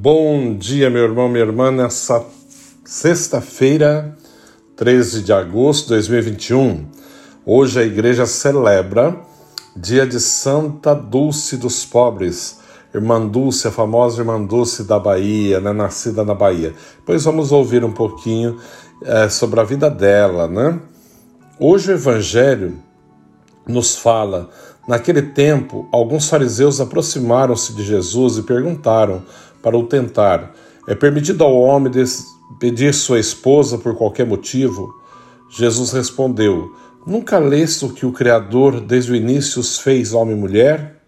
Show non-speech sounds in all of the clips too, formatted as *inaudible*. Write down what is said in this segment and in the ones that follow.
Bom dia, meu irmão, minha irmã, nessa sexta-feira, 13 de agosto de 2021. Hoje a igreja celebra dia de Santa Dulce dos Pobres, Irmã Dulce, a famosa Irmã Dulce da Bahia, né, nascida na Bahia. Depois vamos ouvir um pouquinho é, sobre a vida dela, né? Hoje o Evangelho nos fala Naquele tempo, alguns fariseus aproximaram-se de Jesus e perguntaram para o tentar: É permitido ao homem despedir sua esposa por qualquer motivo? Jesus respondeu: Nunca leste o que o Criador desde o início os fez homem e mulher?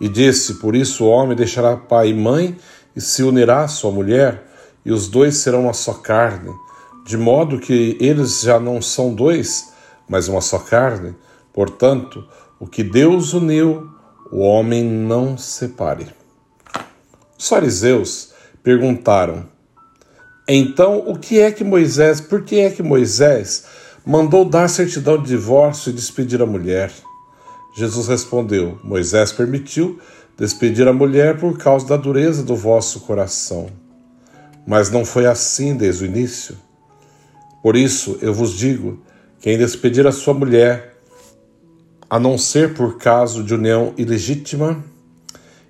E disse: Por isso o homem deixará pai e mãe e se unirá à sua mulher, e os dois serão uma só carne, de modo que eles já não são dois, mas uma só carne. Portanto, o que Deus uniu, o homem não separe. Os fariseus perguntaram: Então, o que é que Moisés, por que é que Moisés mandou dar certidão de divórcio e despedir a mulher? Jesus respondeu: Moisés permitiu despedir a mulher por causa da dureza do vosso coração. Mas não foi assim desde o início. Por isso eu vos digo: quem despedir a sua mulher, a não ser por caso de união ilegítima,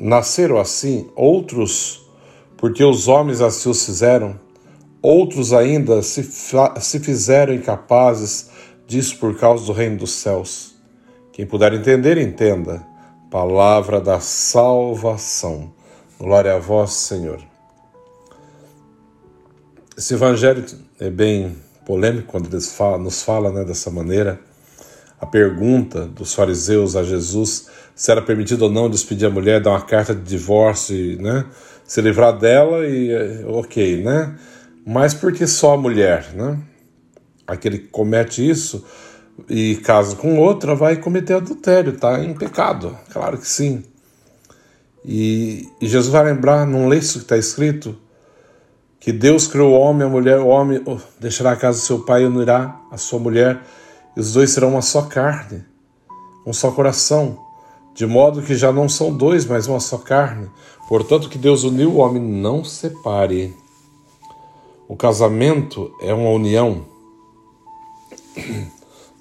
nasceram assim, outros porque os homens assim os fizeram, outros ainda se, se fizeram incapazes disso por causa do reino dos céus. Quem puder entender, entenda. Palavra da salvação. Glória a vós, Senhor. Esse evangelho é bem polêmico quando nos fala né, dessa maneira a pergunta dos fariseus a Jesus se era permitido ou não despedir a mulher, dar uma carta de divórcio, né? Se livrar dela e ok, né? Mas por que só a mulher, né? Aquele que comete isso e casa com outra vai cometer adultério, tá em pecado, claro que sim. E, e Jesus vai lembrar, não lê isso que está escrito? Que Deus criou o homem, a mulher, o homem oh, deixará a casa do seu pai e unirá a sua mulher e os dois serão uma só carne, um só coração, de modo que já não são dois, mas uma só carne. Portanto, que Deus uniu, o homem não separe. O casamento é uma união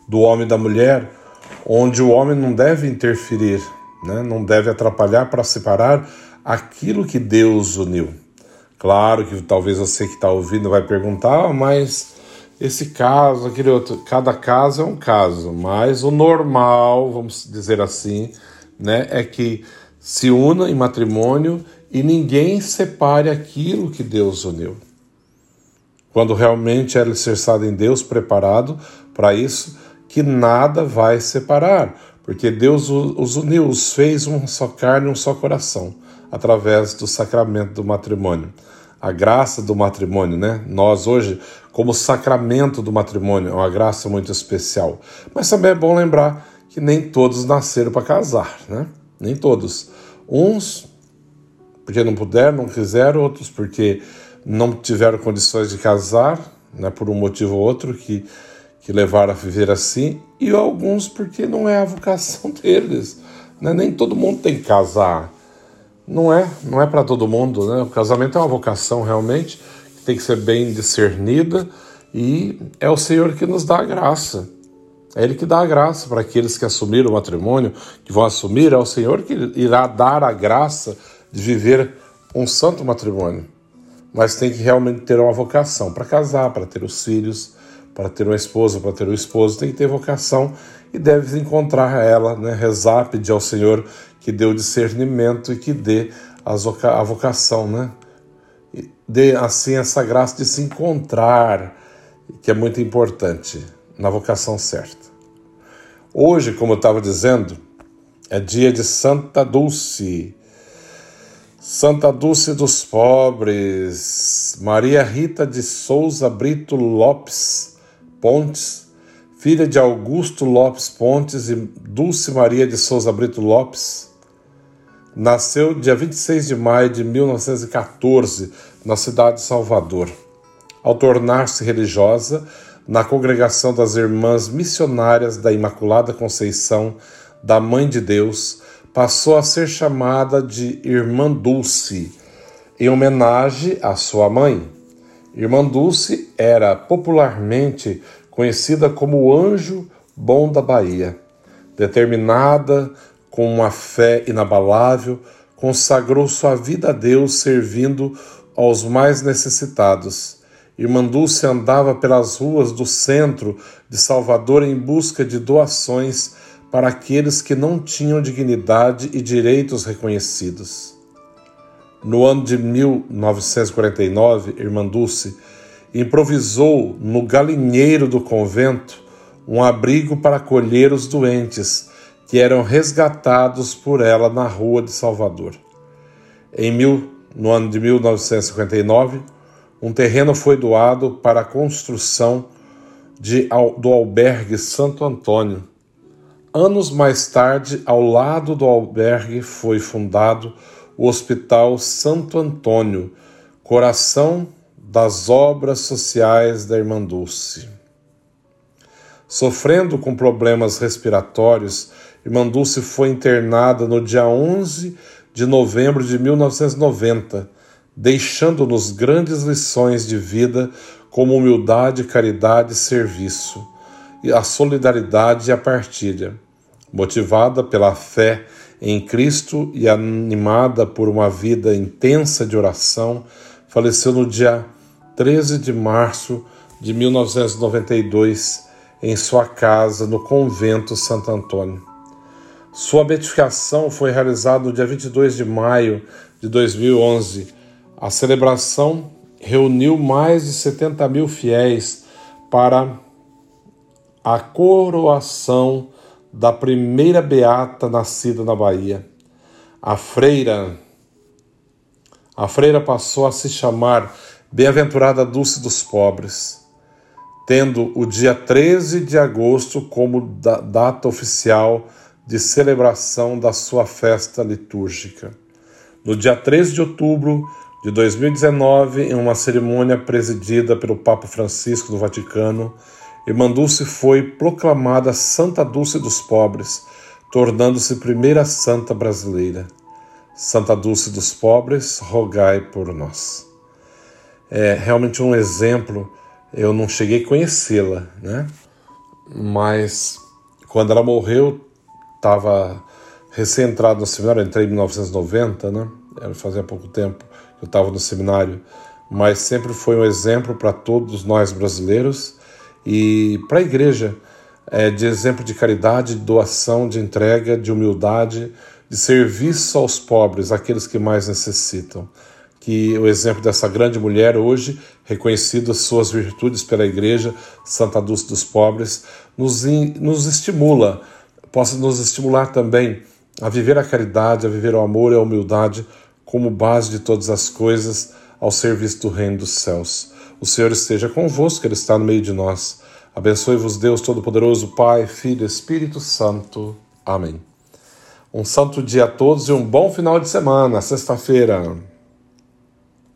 do homem e da mulher, onde o homem não deve interferir, né? não deve atrapalhar para separar aquilo que Deus uniu. Claro que talvez você que está ouvindo vai perguntar, ah, mas esse caso, aquele outro, cada caso é um caso, mas o normal, vamos dizer assim, né, é que se una em matrimônio e ninguém separe aquilo que Deus uniu. Quando realmente é alicerçado em Deus, preparado para isso, que nada vai separar, porque Deus os uniu, os fez uma só carne, um só coração, através do sacramento do matrimônio a graça do matrimônio, né? Nós hoje, como sacramento do matrimônio, é uma graça muito especial. Mas também é bom lembrar que nem todos nasceram para casar, né? Nem todos. Uns porque não puderam, não quiseram, outros porque não tiveram condições de casar, né, por um motivo ou outro que, que levaram a viver assim, e alguns porque não é a vocação *laughs* deles. Né? Nem todo mundo tem que casar. Não é, não é para todo mundo, né? O casamento é uma vocação realmente que tem que ser bem discernida e é o Senhor que nos dá a graça. É Ele que dá a graça para aqueles que assumiram o matrimônio, que vão assumir, é o Senhor que irá dar a graça de viver um santo matrimônio. Mas tem que realmente ter uma vocação para casar, para ter os filhos, para ter uma esposa, para ter um esposo, tem que ter vocação e deve encontrar ela, né? rezar, pedir ao Senhor que dê o discernimento e que dê a vocação, né? E dê assim essa graça de se encontrar, que é muito importante na vocação certa. Hoje, como eu estava dizendo, é dia de Santa Dulce. Santa Dulce dos Pobres, Maria Rita de Souza Brito Lopes Pontes, filha de Augusto Lopes Pontes e Dulce Maria de Souza Brito Lopes, nasceu dia 26 de maio de 1914 na cidade de Salvador. Ao tornar-se religiosa, na congregação das Irmãs Missionárias da Imaculada Conceição da Mãe de Deus, passou a ser chamada de Irmã Dulce, em homenagem à sua mãe. Irmã Dulce era popularmente conhecida como o anjo bom da Bahia. Determinada, com uma fé inabalável, consagrou sua vida a Deus servindo aos mais necessitados Irmã Dulce andava pelas ruas do centro de Salvador em busca de doações para aqueles que não tinham dignidade e direitos reconhecidos. No ano de 1949, Irmã Dulce improvisou no galinheiro do convento um abrigo para acolher os doentes que eram resgatados por ela na rua de Salvador. Em mil, no ano de 1959, um terreno foi doado para a construção de, do albergue Santo Antônio. Anos mais tarde, ao lado do albergue, foi fundado o Hospital Santo Antônio, coração das obras sociais da Irmã Dulce. Sofrendo com problemas respiratórios, Irmã Dulce foi internada no dia 11 de novembro de 1990 deixando-nos grandes lições de vida como humildade, caridade e serviço, e a solidariedade e a partilha. Motivada pela fé em Cristo e animada por uma vida intensa de oração, faleceu no dia 13 de março de 1992 em sua casa no convento Santo Antônio. Sua beatificação foi realizada no dia 22 de maio de 2011 a celebração reuniu mais de 70 mil fiéis para a coroação da primeira beata nascida na Bahia. A freira a freira passou a se chamar Bem-aventurada Dulce dos Pobres, tendo o dia 13 de agosto como data oficial de celebração da sua festa litúrgica. No dia 13 de outubro, de 2019, em uma cerimônia presidida pelo Papa Francisco do Vaticano, Irmã Dulce foi proclamada Santa Dulce dos Pobres, tornando-se primeira santa brasileira. Santa Dulce dos Pobres, rogai por nós. É realmente um exemplo, eu não cheguei a conhecê-la, né? Mas quando ela morreu, estava recém-entrado no seminário, entrei em 1990, né? Fazia pouco tempo eu estava no seminário, mas sempre foi um exemplo para todos nós brasileiros e para a igreja é, de exemplo de caridade, de doação, de entrega, de humildade, de serviço aos pobres, aqueles que mais necessitam. Que o exemplo dessa grande mulher hoje, reconhecidas suas virtudes pela igreja, Santa Dulce dos Pobres, nos, in, nos estimula, possa nos estimular também a viver a caridade, a viver o amor e a humildade como base de todas as coisas ao serviço do reino dos céus. O Senhor esteja convosco, Ele está no meio de nós. Abençoe-vos, Deus Todo-Poderoso, Pai, Filho e Espírito Santo. Amém. Um santo dia a todos e um bom final de semana, sexta-feira.